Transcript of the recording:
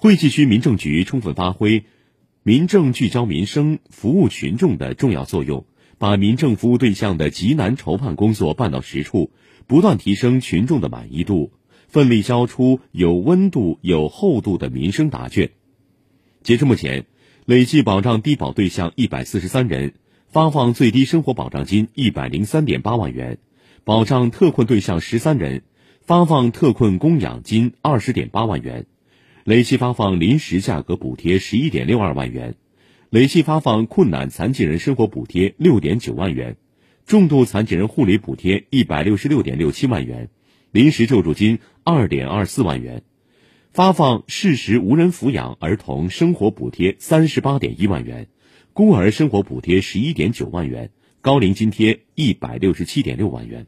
惠济区民政局充分发挥民政聚焦民生、服务群众的重要作用，把民政服务对象的急难筹盼工作办到实处，不断提升群众的满意度，奋力交出有温度、有厚度的民生答卷。截至目前，累计保障低保对象一百四十三人，发放最低生活保障金一百零三点八万元，保障特困对象十三人，发放特困供养金二十点八万元，累计发放临时价格补贴十一点六二万元，累计发放困难残疾人生活补贴六点九万元，重度残疾人护理补贴一百六十六点六七万元，临时救助金二点二四万元。发放适时无人抚养儿童生活补贴三十八点一万元，孤儿生活补贴十一点九万元，高龄津贴一百六十七点六万元。